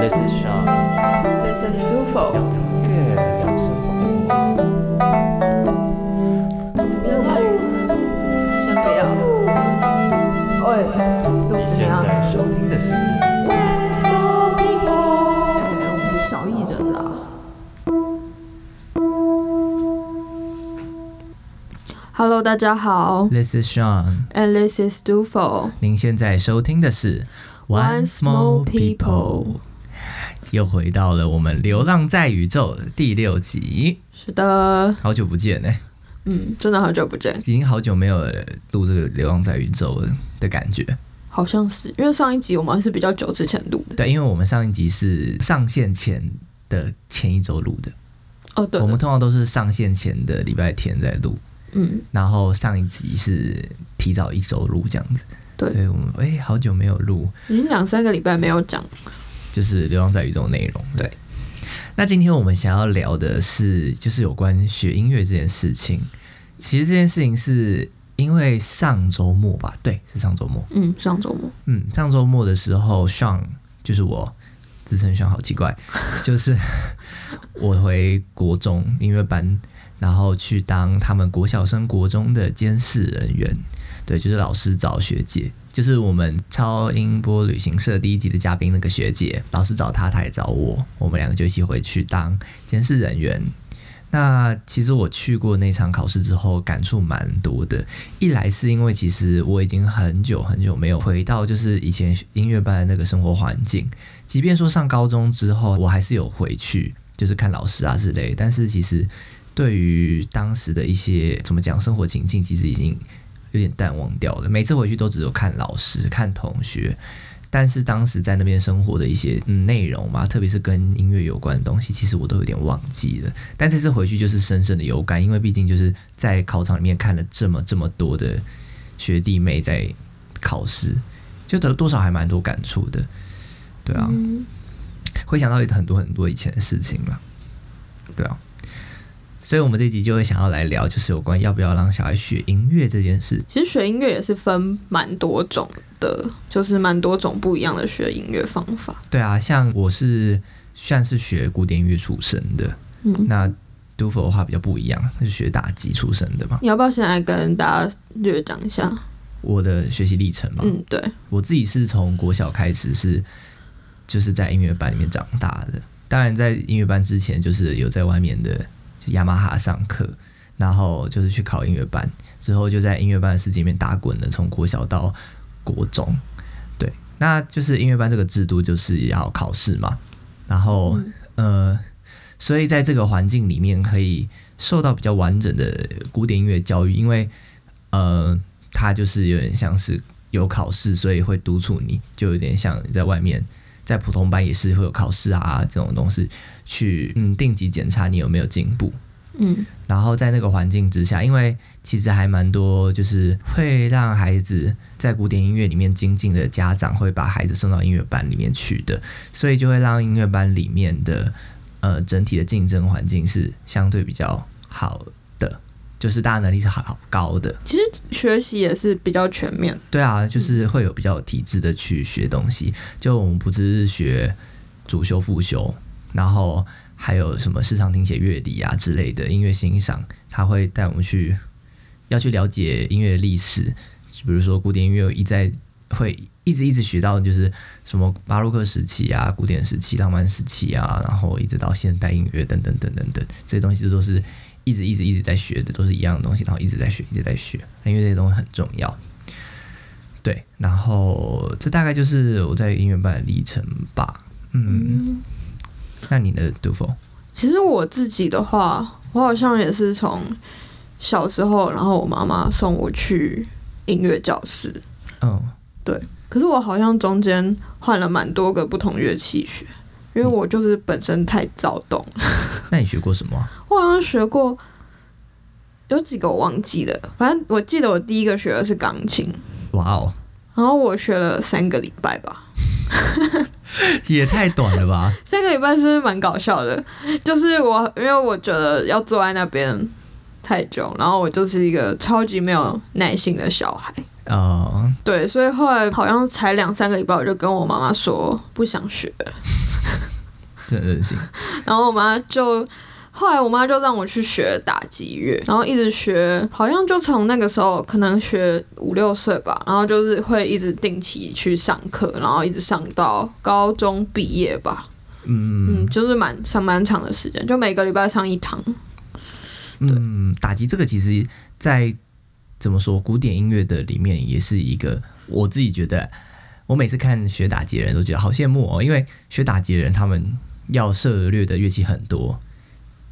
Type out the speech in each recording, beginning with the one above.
This is Sean， This is Dufo。音乐聊生活。不要去，先不要。喂，都你现是怎样？在收听的是哎，我们是小艺人啦。Hello，大家好 This is Sean， ，and this is Dufo。您现在收听的是 Once More People 又回到了我们《流浪在宇宙》的第六集，是的，好久不见呢，嗯，真的好久不见，已经好久没有录这个《流浪在宇宙》的感觉。好像是因为上一集我们是比较久之前录的。对，因为我们上一集是上线前的前一周录的，哦，对。我，们通常都是上线前的礼拜天在录，嗯，然后上一集是提早一周录这样子。对。我们哎、好久没有录，已经两三个礼拜没有讲。就是《流浪在宇宙》内容。对，那今天我们想要聊的是，就是有关学音乐这件事情。其实这件事情是因为上周末吧，对，是上周末。嗯，上周末。嗯，上周末的时候，Sean 就是我自称 Sean 好奇怪，就是我回国中音乐班，然后去当他们国小升国中的监视人员。对，就是老师找学姐，就是我们超音波旅行社第一集的嘉宾那个学姐，老师找她，她也找我，我们两个就一起回去当监视人员。那其实我去过那场考试之后，感触蛮多的。一来是因为其实我已经很久很久没有回到就是以前音乐班的那个生活环境，即便说上高中之后，我还是有回去，就是看老师啊之类。但是其实对于当时的一些怎么讲生活情境，其实已经有点淡忘掉了。每次回去都只有看老师、看同学。但是当时在那边生活的一些嗯内容嘛，特别是跟音乐有关的东西，其实我都有点忘记了。但这次回去就是深深的有感，因为毕竟就是在考场里面看了这么这么多的学弟妹在考试，就得多少还蛮多感触的。对啊，嗯，会想到很多很多以前的事情了。对啊，所以我们这一集就会想要来聊，就是有关要不要让小孩学音乐这件事。其实学音乐也是分蛮多种的，就是蛮多种不一样的学音乐方法。对啊，像我是算是学古典音乐出身的，嗯，那 Dufo 的话比较不一样，是学打击出身的嘛。你要不要先来跟大家略讲一下？我的学习历程嘛，嗯，对，我自己是从国小开始是就是在音乐班里面长大的。当然，在音乐班之前，就是有在外面的就雅马哈上课，然后就是去考音乐班，之后就在音乐班的世界里面打滚了，从国小到国中。对，那就是音乐班这个制度就是要考试嘛，然后、呃，所以在这个环境里面可以受到比较完整的古典音乐教育，因为呃，它就是有点像是有考试，所以会督促你，就有点像你在外面，在普通班也是会有考试啊这种东西，去嗯。定级检查你有没有进步。嗯。然后在那个环境之下，因为其实还蛮多，就是会让孩子在古典音乐里面精进的家长会把孩子送到音乐班里面去的，所以就会让音乐班里面的呃整体的竞争环境是相对比较好的，就是大家能力是好好高的。其实学习也是比较全面。对啊，就是会有比较有体制的去学东西。就我们不只是学主修、副修，然后还有什么市场听写、乐理啊之类的音乐欣赏，他会带我们去要去了解音乐历史，比如说古典音乐一再会一直一直学到就是什么巴洛克时期啊、古典时期、浪漫时期啊，然后一直到现代音乐等等等等等，这些东西都是一直一直一直在学的，都是一样的东西，然后一直在学，一直在学，因为这些东西很重要。对，然后这大概就是我在音乐班的历程吧。嗯，嗯，那你的杜峰？其实我自己的话，我好像也是从小时候，然后我妈妈送我去音乐教室。嗯，对可是我好像中间换了蛮多个不同乐器学，因为我就是本身太躁动。那你学过什么啊？我好像学过有几个我忘记了，反正我记得我第一个学的是钢琴，哇哦，然后我学了三个礼拜吧。也太短了吧？三个礼拜是不是蛮搞笑的？就是我，因为我觉得要坐在那边太久，然后我就是一个超级没有耐心的小孩。呃，对，所以后来好像才两三个礼拜，我就跟我妈妈说不想学了。真的任性。然后我妈就。后来我妈就让我去学打击乐，然后一直学，好像就从那个时候可能学五六岁吧，然后就是会一直定期去上课，然后一直上到高中毕业吧。嗯嗯，就是蛮上蛮长的时间，就每个礼拜上一堂。嗯，打击这个其实，在怎么说古典音乐的里面，也是一个我自己觉得，我每次看学打击的人都觉得好羡慕哦，因为学打击的人他们要涉略的乐器很多。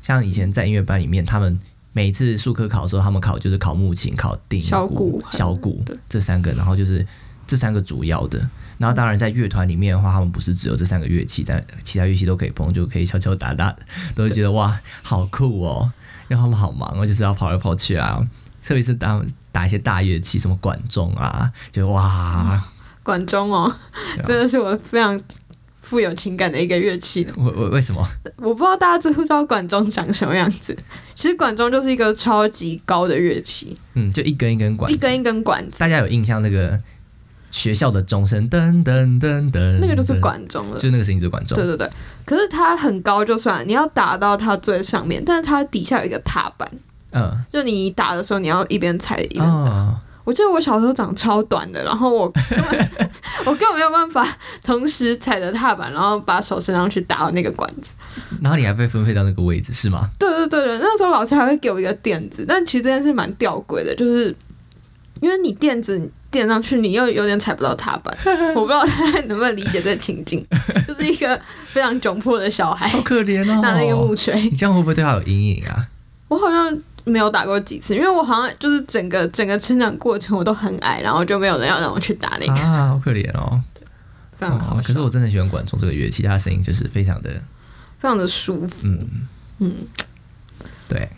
像以前在音乐班里面，他们每次数科考的时候，他们考就是考木琴、考定小鼓、小鼓这三个，然后就是这三个主要的。然后当然在乐团里面的话，他们不是只有这三个乐器，但其他乐器都可以碰，就可以敲敲打打，都会觉得哇，好酷哦！因为他们好忙哦，就是要跑来跑去啊，特别是当打一些大乐器，什么管钟啊，就哇，管钟哦，真的是我非常。富有情感的一个乐器呢？为为为什么？我不知道大家知不知道管钟长什么样子。其实管钟就是一个超级高的乐器，嗯，就一根一根管，一根一根管子。大家有印象那个学校的钟声噔噔噔噔，那个就是管钟了，就那个声音就是管钟。对对对。可是它很高就算，你要打到它最上面，但是它底下有一个踏板，嗯，就你打的时候你要一边踩一边打。我记得我小时候长超短的，然后我根 本我根本没有办法同时踩着踏板，然后把手伸上去打到那个管子。然后你还被分配到那个位置是吗？对对对对，那时候老师还会给我一个垫子，但其实这件事蛮吊诡的，就是因为你垫子垫上去，你又有点踩不到踏板。我不知道大家能不能理解这个情境，就是一个非常窘迫的小孩，好可怜哦，拿那个木锤。你这样会不会对他有阴影啊？我好像。没有打过几次，因为我好像就是整个整个成长过程我都很矮，然后就没有人要让我去打那个啊，好可怜哦。非常好，可是我真的很喜欢管仲这个乐器，它的声音就是非常的非常的舒服。嗯嗯，对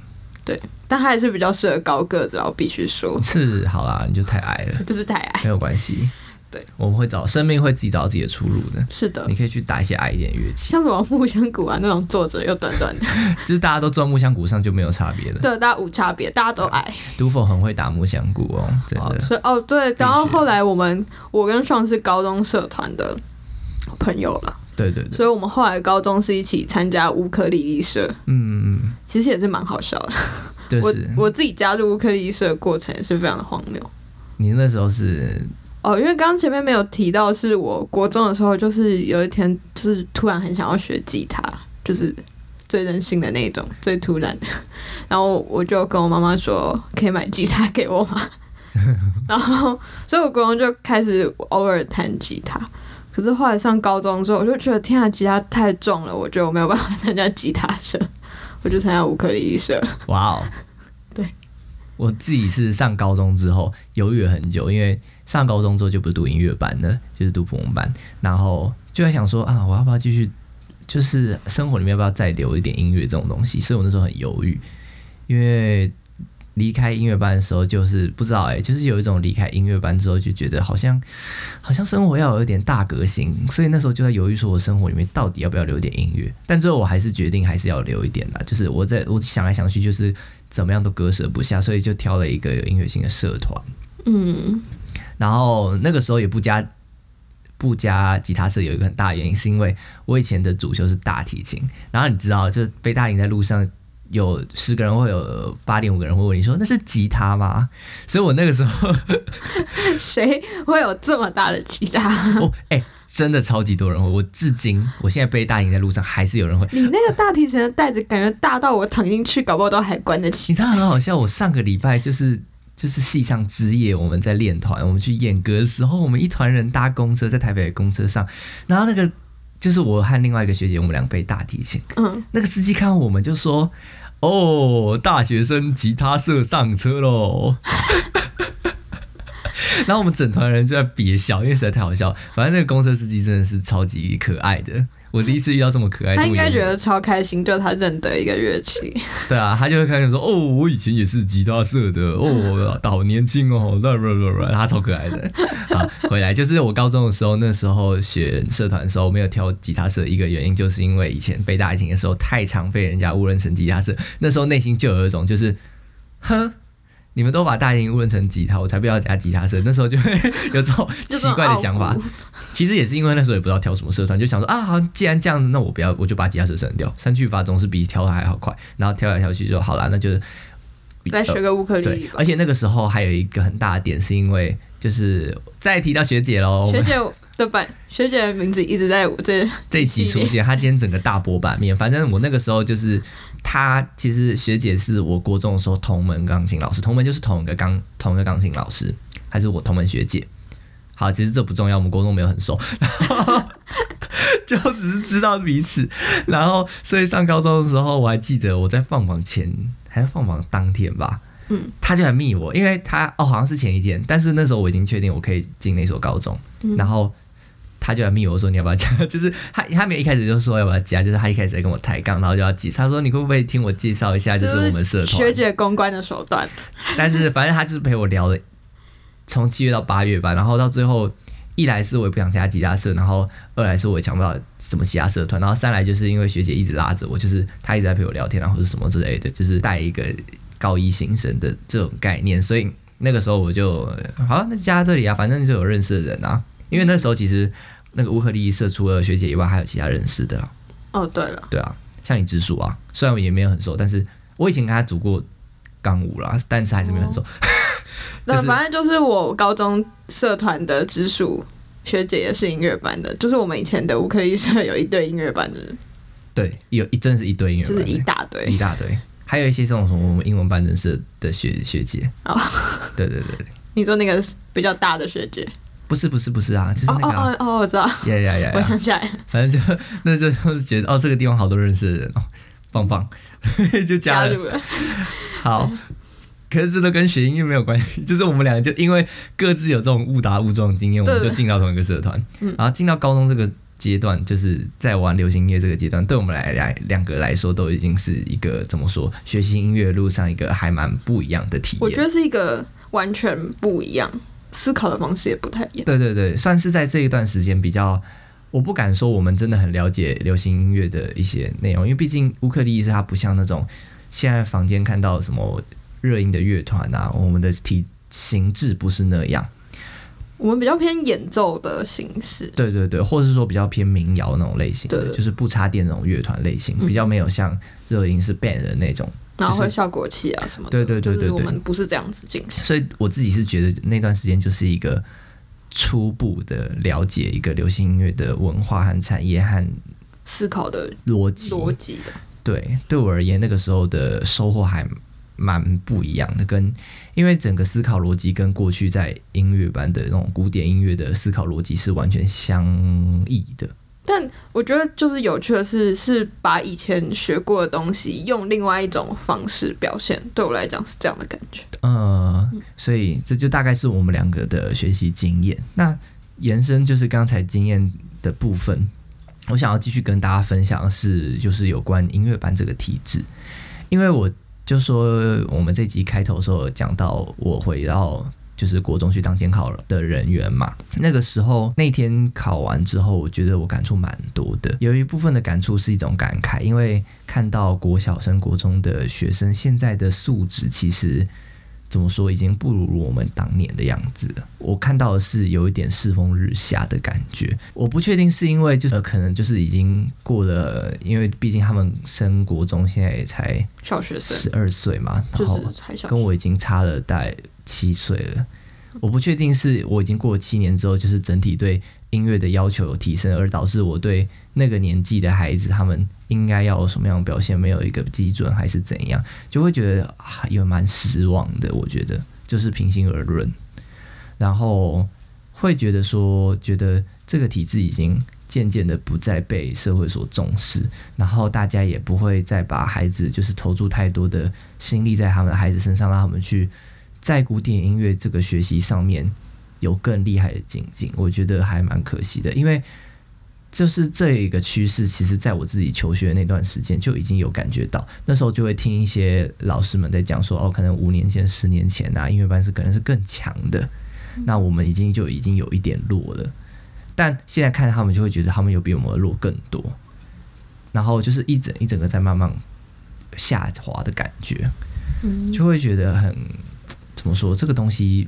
对，但它还是比较适合高个子，我必须说。是，好啦，你就太矮了，就是太矮，没有关系。对，我们会找生命会自己找到自己的出路的。是的，你可以去打一些矮一点乐器，像什么木箱鼓啊那种，坐着又短短的，就是大家都坐木箱鼓上就没有差别的。对，大家无差别，大家都矮。杜甫很会打木箱鼓哦，真的。所以哦，对，然后后来我们我跟双是高中社团的朋友了。对对对。所以我们后来高中是一起参加乌克丽丽社。嗯嗯。其实也是蛮好笑的。我我自己加入乌克丽丽社的过程也是非常的荒谬。你那时候是？哦，因为刚刚前面没有提到，是我国中的时候，就是有一天，就是突然很想要学吉他，就是最任性的那种，最突然的。然后我就跟我妈妈说，可以买吉他给我吗？然后，所以我国中就开始偶尔弹吉他。可是后来上高中之后，我就觉得天啊，吉他太重了，我觉得我没有办法参加吉他社，我就参加乌克丽丽社。哇哦，对，我自己是上高中之后犹豫了很久，因为。上高中之后就不是读音乐班了，就是读普通班，然后就在想说啊，我要不要继续，就是生活里面要不要再留一点音乐这种东西？所以我那时候很犹豫，因为离开音乐班的时候，就是不知道哎，就是有一种离开音乐班之后就觉得好像好像生活要有一点大革新，所以那时候就在犹豫说，我生活里面到底要不要留点音乐？但最后我还是决定还是要留一点啦，就是我在我想来想去，就是怎么样都割舍不下，所以就挑了一个有音乐性的社团，嗯。然后那个时候也不加不加吉他社，有一个很大的原因，是因为我以前的主修是大提琴。然后你知道，就背大营在路上有十个人，会有八点五个人会问你说那是吉他吗？所以我那个时候 谁会有这么大的吉他？哦，哎，真的超级多人会。我至今，我现在背大营在路上还是有人会。你那个大提琴的袋子感觉大到我躺进去，搞不好都还关得起。你知道很好笑，我上个礼拜就是。就是系上之夜，我们在练团，我们去演歌的时候，我们一团人搭公车，在台北的公车上，然后那个就是我和另外一个学姐，我们两背大提琴，嗯，那个司机看到我们就说：“哦，大学生吉他社上车喽。”然后我们整团人就在憋笑，因为实在太好笑。反正那个公车司机真的是超级可爱的。我第一次遇到这么可爱，他应该觉得超开心，就他认得一个乐器。对啊，他就会开始说：“哦，我以前也是吉他社的，哦，好年轻哦。”他超可爱的。好，回来就是我高中的时候，那时候选社团的时候没有挑吉他社，一个原因就是因为以前背大提琴的时候太常被人家误认成吉他社，那时候内心就有一种就是，哼，你们都把大音误认成吉他，我才不要加吉他社。那时候就会有这种奇怪的想法。其实也是因为那时候也不知道挑什么社团，就想说啊，好，既然这样子，那我不要，我就把吉他社删掉。删去法总是比挑还要快，然后挑来挑去就好啦，那就是再学个乌克丽丽对。而。且那个时候还有一个很大的点，是因为就是再提到学姐喽，学姐的版，学姐的名字一直在我这这一集出现，她今天整个大波版面。反正我那个时候就是她，其实学姐是我国中的时候同门钢琴老师，同门就是同一个钢同一个钢琴老师，还是我同门学姐。好，其实这不重要，我们国中没有很熟，就只是知道彼此。然后，所以上高中的时候，我还记得我在放榜前还是放榜当天吧，嗯，他就来密我，因为他哦好像是前一天，但是那时候我已经确定我可以进那所高中，嗯然后他就来密我说你要不要加，就是他他没有一开始就说要不要加，就是他一开始在跟我抬杠，然后就要记，他说你会不会听我介绍一下，就是我们社团，学姐公关的手段。但是反正他就是陪我聊了从七月到八月吧，然后到最后一来是我也不想加吉他社，然后二来是我也想不到什么其他社团，然后三来就是因为学姐一直拉着我，就是她一直在陪我聊天然后是什么之类的，就是带一个高一新生的这种概念，所以那个时候我就好那就加这里啊，反正就有认识的人啊，因为那时候其实那个乌克丽丽社除了学姐以外，还有其他认识的、啊，哦，对了，对啊，像你直属啊，虽然我也没有很熟，但是我以前跟他组过钢舞啦，但是还是没有很熟。对，就是反正就是我高中社团的直属学姐也是音乐班的，就是我们以前的乌克丽社有一队音乐班的人，对，有一真的是一堆音乐班的，就是一大堆一。大堆，还有一些这种什么我们英文班认识的学学姐。哦，对对对对，你说那个比较大的学姐？不是不是不是啊，就是哦那个、啊哦哦哦，我知道，呀呀呀我想，起来了，反正就那就就是觉得哦，这个地方好多认识的人哦，棒棒，就。加入了。好，可是这都跟学音乐没有关系，就是我们两个就因为各自有这种误打误撞的经验，我们就进到同一个社团。嗯然后进到高中这个阶段，就是在玩流行音乐这个阶段，对我们来来两个来说，都已经是一个怎么说，学习音乐路上一个还蛮不一样的体验。我觉得是一个完全不一样，思考的方式也不太一样。对对对，算是在这一段时间比较，我不敢说我们真的很了解流行音乐的一些内容，因为毕竟乌克丽丽是它不像那种现在房间看到什么热音的乐团啊，我们的体形制不是那样。我们比较偏演奏的形式，对对对，或者是说比较偏民谣那种类型的，对就是不插电那种乐团类型，嗯比较没有像热音是 band 的那种。然后会效果器啊什么的。对对对我们不是这样子进行。所以我自己是觉得那段时间就是一个初步的了解一个流行音乐的文化和产业和思考的逻辑。逻辑的，对，对我而言，那个时候的收获还蛮不一样的，跟因为整个思考逻辑跟过去在音乐班的那种古典音乐的思考逻辑是完全相异的。但我觉得就是有趣的是，是把以前学过的东西用另外一种方式表现。对我来讲是这样的感觉。呃，所以这就大概是我们两个的学习经验。那延伸就是刚才经验的部分，我想要继续跟大家分享的是，就是有关音乐班这个体制，因为我就说我们这集开头的时候讲到，我回到就是国中去当监考的人员嘛。那个时候那天考完之后，我觉得我感触蛮多的。有一部分的感触是一种感慨，因为看到国小升国中的学生现在的素质，其实怎么说，已经不如我们当年的样子了。我看到的是有一点世风日下的感觉。我不确定是因为就是、呃可能就是已经过了，因为毕竟他们升国中现在也才小学生十二岁嘛，然后跟我已经差了大概七岁了。我不确定是我已经过了七年之后，就是整体对音乐的要求有提升，而导致我对那个年纪的孩子他们应该要有什么样的表现没有一个基准，还是怎样，就会觉得啊，有蛮失望的。我觉得就是平心而论，然后会觉得说，觉得这个体制已经渐渐的不再被社会所重视，然后大家也不会再把孩子就是投注太多的心力在他们的孩子身上，让他们去在古典音乐这个学习上面有更厉害的精进。我觉得还蛮可惜的，因为就是这一个趋势，其实在我自己求学的那段时间就已经有感觉到，那时候就会听一些老师们在讲说，哦，可能五年前、十年前啊，音乐班是可能是更强的，那我们已经就已经有一点弱了。但现在看他们就会觉得他们有比我们弱更多，然后就是一整一整个在慢慢下滑的感觉，嗯，就会觉得很怎么说这个东西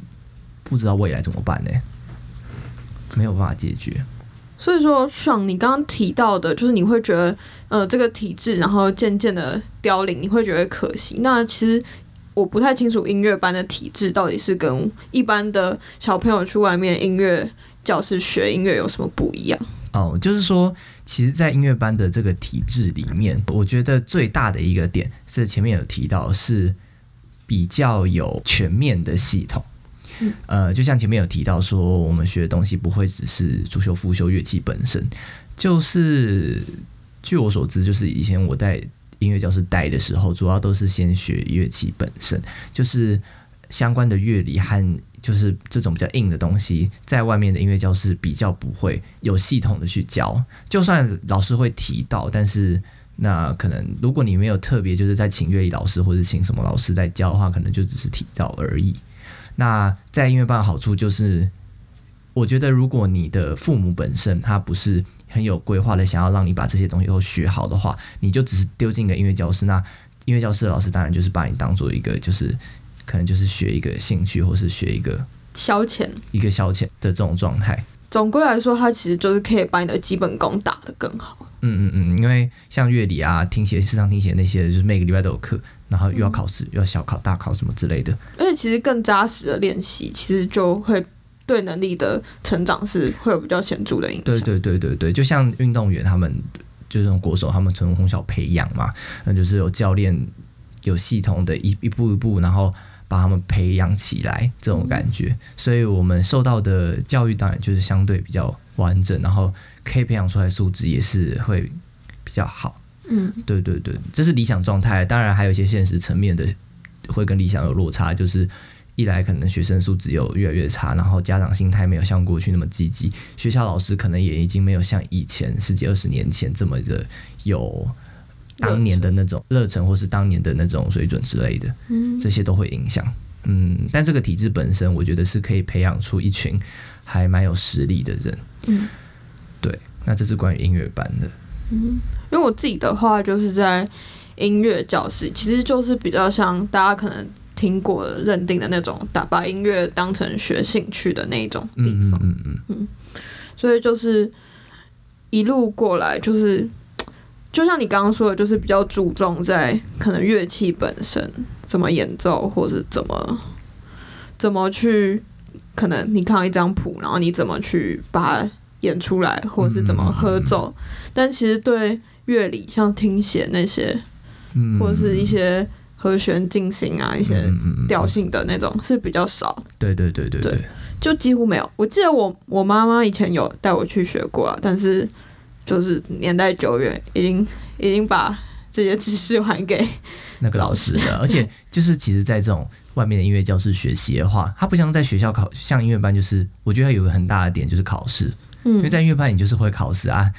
不知道未来怎么办呢？没有办法解决。所以说，爽你刚刚提到的，就是你会觉得，呃，这个体制然后渐渐的凋零，你会觉得可惜。那其实我不太清楚音乐班的体制到底是跟一般的小朋友去外面音乐教室学音乐有什么不一样。哦，就是说，其实，在音乐班的这个体制里面，我觉得最大的一个点是前面有提到，是比较有全面的系统。呃，就像前面有提到说，我们学的东西不会只是主修副修乐器本身，就是据我所知，就是以前我在音乐教室待的时候，主要都是先学乐器本身，就是相关的乐理和就是这种比较硬的东西，在外面的音乐教室比较不会有系统的去教，就算老师会提到，但是那可能如果你没有特别就是在请乐理老师或者请什么老师在教的话，可能就只是提到而已。那在音乐班的好处就是，我觉得如果你的父母本身他不是很有规划的，想要让你把这些东西都学好的话，你就只是丢进一个音乐教室，那音乐教室的老师当然就是把你当做一个就是可能就是学一个兴趣，或是学一个消遣，一个消遣的这种状态。总归来说，它其实就是可以把你的基本功打得更好。嗯嗯嗯，因为像乐理啊、听写、视唱听写那些，就是每个礼拜都有课。然后又要考试，又要小考、大考什么之类的。而且其实更扎实的练习，其实就会对能力的成长是会有比较显著的影响。对对对对对，就像运动员他们，就是这种国手，他们从从小培养嘛，那就是有教练有系统的一一步一步，然后把他们培养起来这种感觉。所以我们受到的教育当然就是相对比较完整，然后可以培养出来素质也是会比较好。嗯，对对对，这是理想状态。当然还有一些现实层面的，会跟理想有落差。就是一来可能学生素质有越来越差，然后家长心态没有像过去那么积极，学校老师可能也已经没有像以前十几二十年前这么的有当年的那种热忱，或是当年的那种水准之类的。嗯，这些都会影响。嗯，但这个体制本身，我觉得是可以培养出一群还蛮有实力的人。嗯，对。那这是关于音乐班的。嗯，因为我自己的话，就是在音乐教室，其实就是比较像大家可能听过认定的那种，打把音乐当成学兴趣的那一种地方。嗯嗯嗯。所以就是一路过来，就是就像你刚刚说的，就是比较注重在可能乐器本身怎么演奏，或者怎么怎么去，可能你看到一张谱，然后你怎么去把它。演出来，或者是怎么合奏，但其实对乐理，像听写那些，或者是一些和弦进行啊，一些调性的那种是比较少。对对对对对，就几乎没有。我记得我我妈妈以前有带我去学过，但是就是年代久远，已经已经把这些知识还给那个老师了。而且就是其实，在这种外面的音乐教室学习的话，它不像在学校考，像音乐班，就是我觉得它有个很大的点就是考试。嗯因为在音乐班，你就是会考试啊，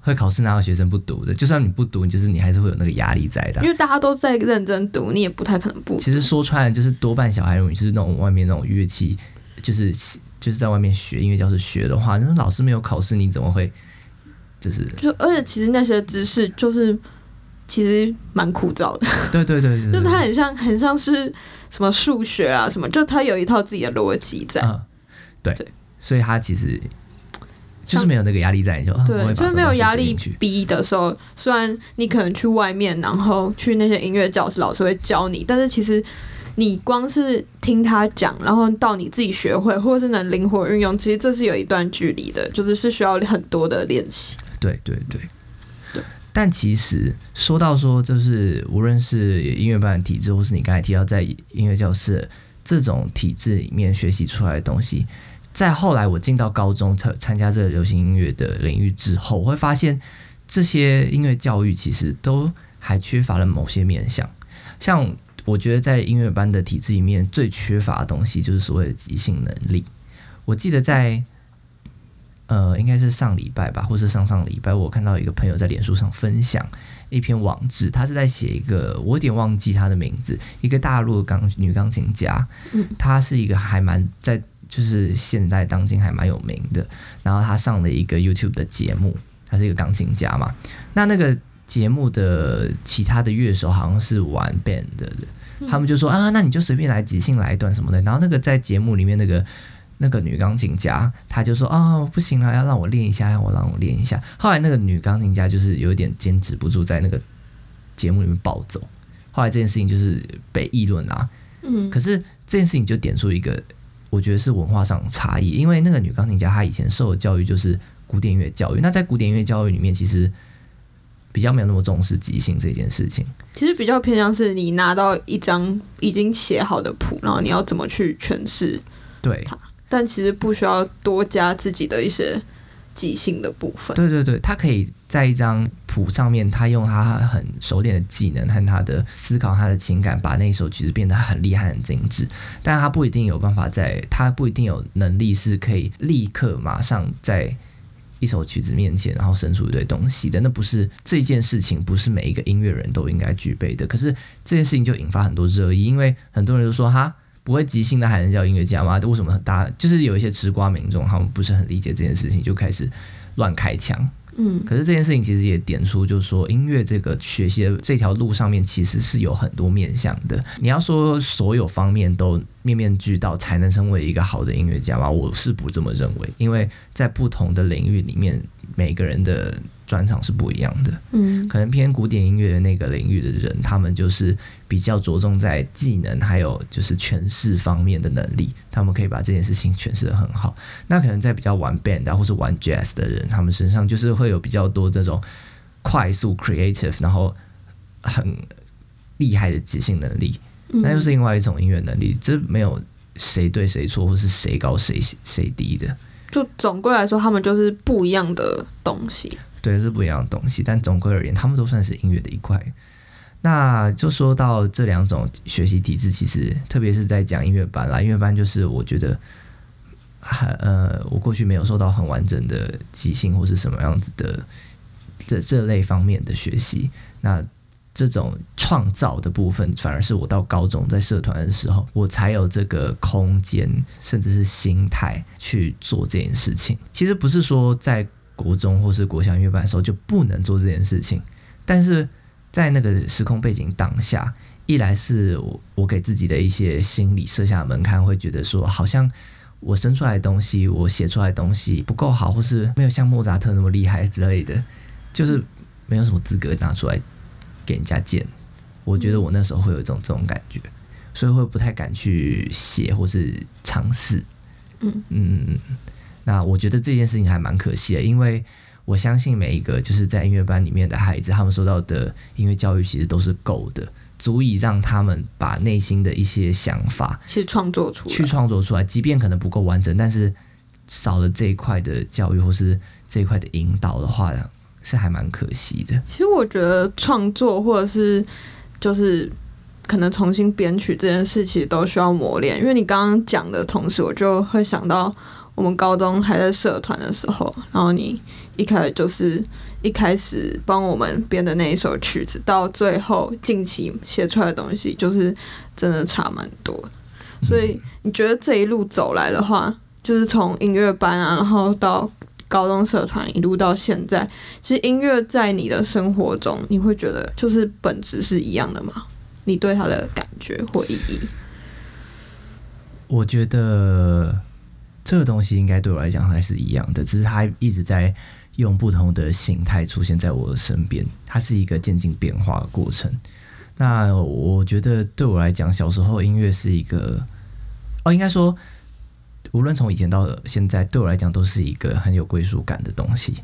会考试哪有学生不读的？就算你不读，你就是你还是会有那个压力在的。因为大家都在认真读，你也不太可能不。其实说穿了，就是多半小孩如果你是那种外面那种乐器，就是就是在外面学音乐教室学的话，那老师没有考试，你怎么会？就是就而且其实那些知识就是其实蛮枯燥的。对对对对，就它很像很像是什么数学啊什么，就它有一套自己的逻辑在。嗯，对，所以它其实。就是没有那个压力在，你就对，就是没有压力逼的时候。虽然你可能去外面，然后去那些音乐教室，老师会教你，但是其实你光是听他讲，然后到你自己学会，或者是能灵活运用，其实这是有一段距离的，就是是需要很多的练习。对对对。但其实说到说，就是无论是音乐班的体制，或是你刚才提到在音乐教室这种体制里面学习出来的东西。在后来，我进到高中参参加这个流行音乐的领域之后，我会发现这些音乐教育其实都还缺乏了某些面向。像我觉得在音乐班的体制里面，最缺乏的东西就是所谓的即兴能力。我记得在呃，应该是上礼拜吧，或是上上礼拜，我看到一个朋友在脸书上分享一篇网志，他是在写一个，我有点忘记他的名字，一个大陆的钢女钢琴家，嗯，她是一个还蛮在。就是现在当今还蛮有名的，然后她上了一个 YouTube 的节目，她是一个钢琴家嘛。那那个节目的其他的乐手好像是玩 band 的，他们就说啊，那你就随便来即兴来一段什么的。然后那个在节目里面那个那个女钢琴家，她就说哦，不行了，要让我练一下，让我让我练一下。后来那个女钢琴家就是有点坚持不住，在那个节目里面暴走。后来这件事情就是被议论啊。嗯，可是这件事情就点出一个，我觉得是文化上的差异。因为那个女钢琴家她以前受的教育就是古典音乐教育，那在古典音乐教育里面，其实比较没有那么重视即兴这件事情。其实比较偏向是你拿到一张已经写好的谱，然后你要怎么去诠释，对，但其实不需要多加自己的一些即兴的部分。对对对，他可以在一张谱上面，他用他很熟练的技能和他的思考、他的情感，把那首曲子变得很厉害、很精致。但他不一定有办法在，他不一定有能力是可以立刻马上在一首曲子面前，然后生出一堆东西的。那不是这件事情，不是每一个音乐人都应该具备的。可是这件事情就引发很多热议，因为很多人都说哈。不会即兴的还能叫音乐家吗？为什么大家就是有一些吃瓜民众，他们不是很理解这件事情，就开始乱开枪。嗯，可是这件事情其实也点出，就是说音乐这个学习的这条路上面，其实是有很多面向的。你要说所有方面都面面俱到，才能成为一个好的音乐家吗？我是不这么认为，因为在不同的领域里面，每个人的专长是不一样的。嗯，可能偏古典音乐的那个领域的人，他们就是比较着重在技能，还有就是诠释方面的能力，他们可以把这件事情诠释的很好。那可能在比较玩 band 啊，或是玩 jazz 的人，他们身上就是会有比较多这种快速 creative，然后很厉害的即兴能力，那又是另外一种音乐能力。这没有谁对谁错，或是谁高谁谁低的。就总归来说，他们就是不一样的东西。对，是不一样的东西，但总归而言，他们都算是音乐的一块。那就说到这两种学习体制，其实特别是在讲音乐班啦，音乐班就是我觉得，还呃，我过去没有受到很完整的即兴或是什么样子的这这类方面的学习。那这种创造的部分，反而是我到高中在社团的时候，我才有这个空间，甚至是心态去做这件事情。其实不是说在国中或是国小音乐班的时候就不能做这件事情，但是在那个时空背景当下，一来是我我给自己的一些心理设下门槛，会觉得说好像我生出来的东西，我写出来的东西不够好，或是没有像莫扎特那么厉害之类的，就是没有什么资格拿出来给人家见。我觉得我那时候会有一种这种感觉，所以会不太敢去写或是尝试。嗯嗯。那我觉得这件事情还蛮可惜的，因为我相信每一个就是在音乐班里面的孩子，他们受到的音乐教育其实都是够的，足以让他们把内心的一些想法去创作出来，去创作出来，即便可能不够完整，但是少了这一块的教育或是这一块的引导的话，是还蛮可惜的。其实我觉得创作或者是就是可能重新编曲这件事情都需要磨练，因为你刚刚讲的同时，我就会想到。我们高中还在社团的时候，然后你一开始就是一开始帮我们编的那一首曲子，到最后近期写出来的东西，就是真的差蛮多。所以你觉得这一路走来的话，就是从音乐班啊，然后到高中社团，一路到现在，其实音乐在你的生活中，你会觉得就是本质是一样的吗？你对它的感觉或意义？我觉得。这个东西应该对我来讲还是一样的，只是它一直在用不同的形态出现在我的身边，它是一个渐进变化的过程。那我觉得对我来讲，小时候音乐是一个，哦，应该说，无论从以前到现在，对我来讲都是一个很有归属感的东西。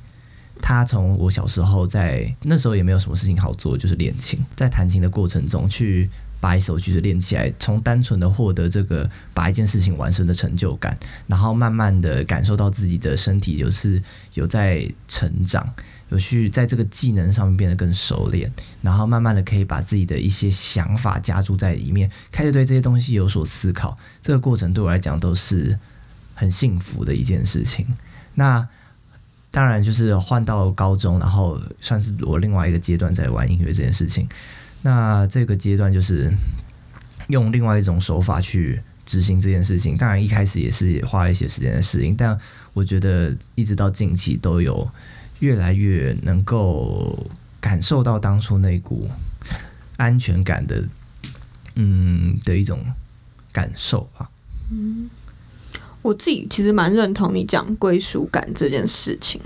它从我小时候在那时候也没有什么事情好做，就是练琴，在弹琴的过程中去。把一首曲子练起来，从单纯的获得这个把一件事情完成的成就感，然后慢慢的感受到自己的身体就是有在成长，有去在这个技能上面变得更熟练，然后慢慢的可以把自己的一些想法加注在里面，开始对这些东西有所思考。这个过程对我来讲都是很幸福的一件事情。那当然就是换到高中，然后算是我另外一个阶段在玩音乐这件事情。那这个阶段就是用另外一种手法去执行这件事情。当然一开始也是花了一些时间的适应，但我觉得一直到近期都有越来越能够感受到当初那股安全感的嗯的一种感受吧。嗯我自己其实蛮认同你讲归属感这件事情，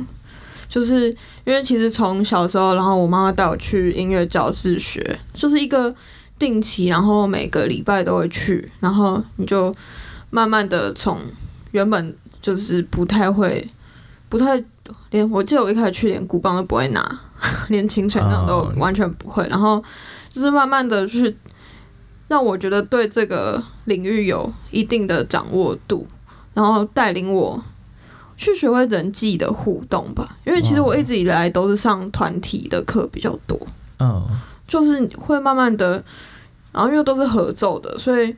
就是因为其实从小时候，然后我妈妈带我去音乐教室学，就是一个定期，然后每个礼拜都会去，然后你就慢慢的从原本就是不太会，不太连我记得我一开始去连鼓棒都不会拿，连琴锤那种都完全不会，然后就是慢慢的去让我觉得对这个领域有一定的掌握度，然后带领我去学会人际的互动吧。因为其实我一直以来都是上团体的课比较多，嗯就是会慢慢的，然后因为都是合奏的，所以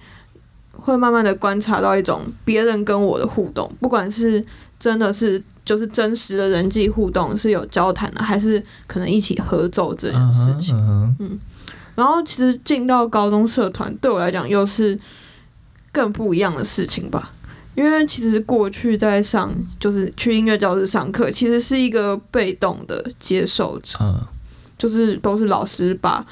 会慢慢的观察到一种别人跟我的互动，不管是真的是就是真实的人际互动是有交谈的，还是可能一起合奏这件嗯事情。哼嗯然后其实进到高中社团对我来讲又是更不一样的事情吧，因为其实过去在上就是去音乐教室上课，其实是一个被动的接受者，嗯就是都是老师把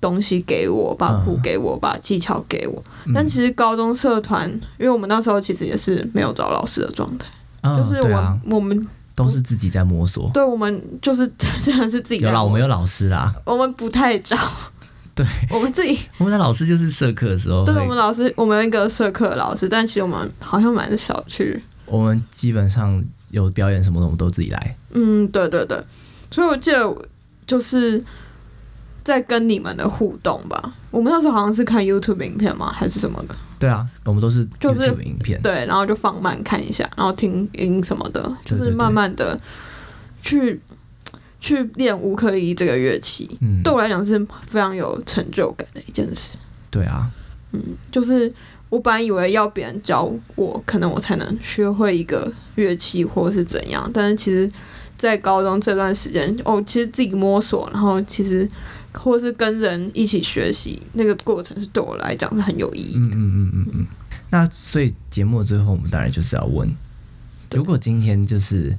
东西给我，把谱嗯给我，把技巧给我。嗯但其实高中社团，因为我们那时候其实也是没有找老师的状态，嗯就是我、啊，我们都是自己在摸索。对我们就是真的是自己在有啦，我们有老师啦。我们不太找，对，我们自己 我们的老师就是社课的时候，对我们老师，我们有一个社课的老师，但其实我们好像蛮少去。我们基本上有表演什么的，我们都自己来。嗯，对对对，所以我记得就是在跟你们的互动吧。我们那时候好像是看 YouTube 影片吗？还是什么的？对啊，我们都是就是影片。对，然后就放慢看一下，然后听音什么的，就是慢慢的去去练乌克丽丽这个乐器。嗯，对我来讲是非常有成就感的一件事。对啊，嗯就是我本来以为要别人教我，可能我才能学会一个乐器或是怎样，但是其实，在高中这段时间，哦，其实自己摸索，然后其实或是跟人一起学习，那个过程是对我来讲是很有意义的。嗯嗯嗯嗯嗯。那所以节目的最后，我们当然就是要问，如果今天就是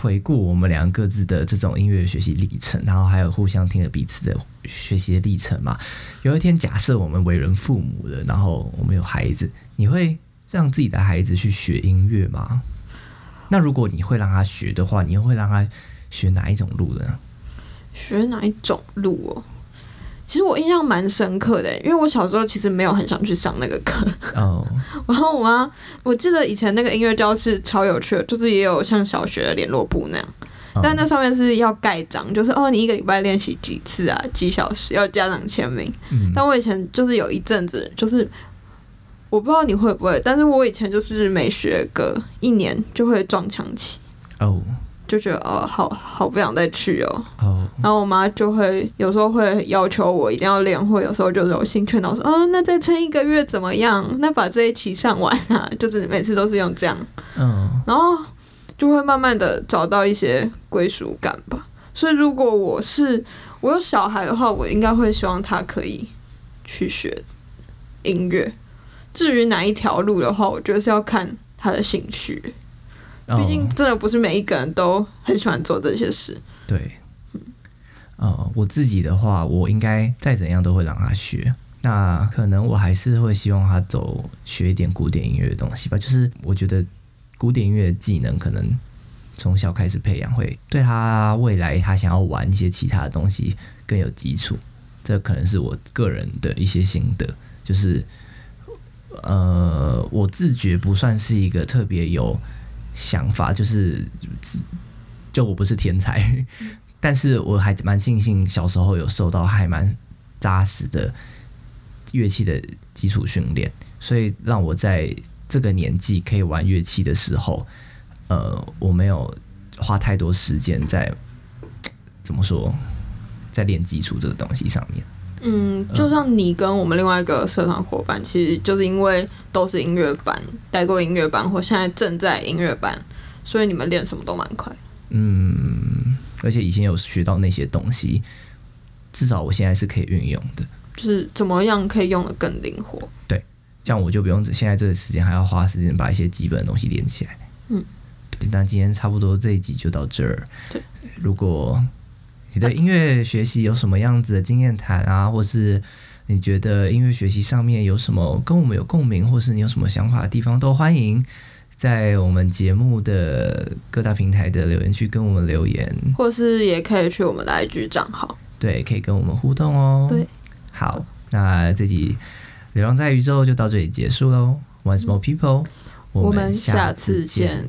回顾我们两个各自的这种音乐学习历程，然后还有互相听了彼此的学习的历程嘛，有一天假设我们为人父母的，然后我们有孩子，你会让自己的孩子去学音乐吗？那如果你会让他学的话，你会让他学哪一种路呢？学哪一种路哦？其实我印象蛮深刻的，因为我小时候其实没有很想去上那个课，哦，然后我妈，我记得以前那个音乐教室超有趣的，就是也有像小学的联络部那样。但那上面是要盖章，就是哦，你一个礼拜练习几次啊，几小时，要家长签名。嗯。但我以前就是有一阵子，就是我不知道你会不会，但是我以前就是每学个一年就会撞墙期，哦就觉得哦，好好不想再去哦。哦，然后我妈就会有时候会要求我一定要练，或有时候就柔性劝导说，哦，那再撑一个月怎么样？那把这一期上完啊，就是每次都是用这样。嗯然后就会慢慢的找到一些归属感吧。所以如果我是我有小孩的话，我应该会希望他可以去学音乐。至于哪一条路的话，我觉得是要看他的兴趣，哦毕竟真的不是每一个人都很喜欢做这些事。对，呃，我自己的话，我应该再怎样都会让他学。那可能我还是会希望他走学一点古典音乐的东西吧。就是我觉得古典音乐的技能可能从小开始培养，会对他未来他想要玩一些其他的东西更有基础。这可能是我个人的一些心得，就是呃，我自觉不算是一个特别有想法，就是就我不是天才，但是我还蛮庆幸小时候有受到还蛮扎实的乐器的基础训练，所以让我在这个年纪可以玩乐器的时候，呃，我没有花太多时间在怎么说，在练基础这个东西上面。嗯，就像你跟我们另外一个社团伙伴，其实就是因为都是音乐班，待过音乐班，或现在正在音乐班，所以你们练什么都蛮快。嗯，而且以前有学到那些东西，至少我现在是可以运用的。就是怎么样可以用的更灵活。这样我就不用现在这个时间还要花时间把一些基本的东西连起来。嗯，对，那今天差不多这一集就到这儿。对，如果你的音乐学习有什么样子的经验谈啊，或是你觉得音乐学习上面有什么跟我们有共鸣，或是你有什么想法的地方，都欢迎在我们节目的各大平台的留言区跟我们留言，或是也可以去我们的 IG 账号。对，可以跟我们互动哦。对，好，那这集《流浪在宇宙》就到这里结束喽。Once more people，我们下次次见。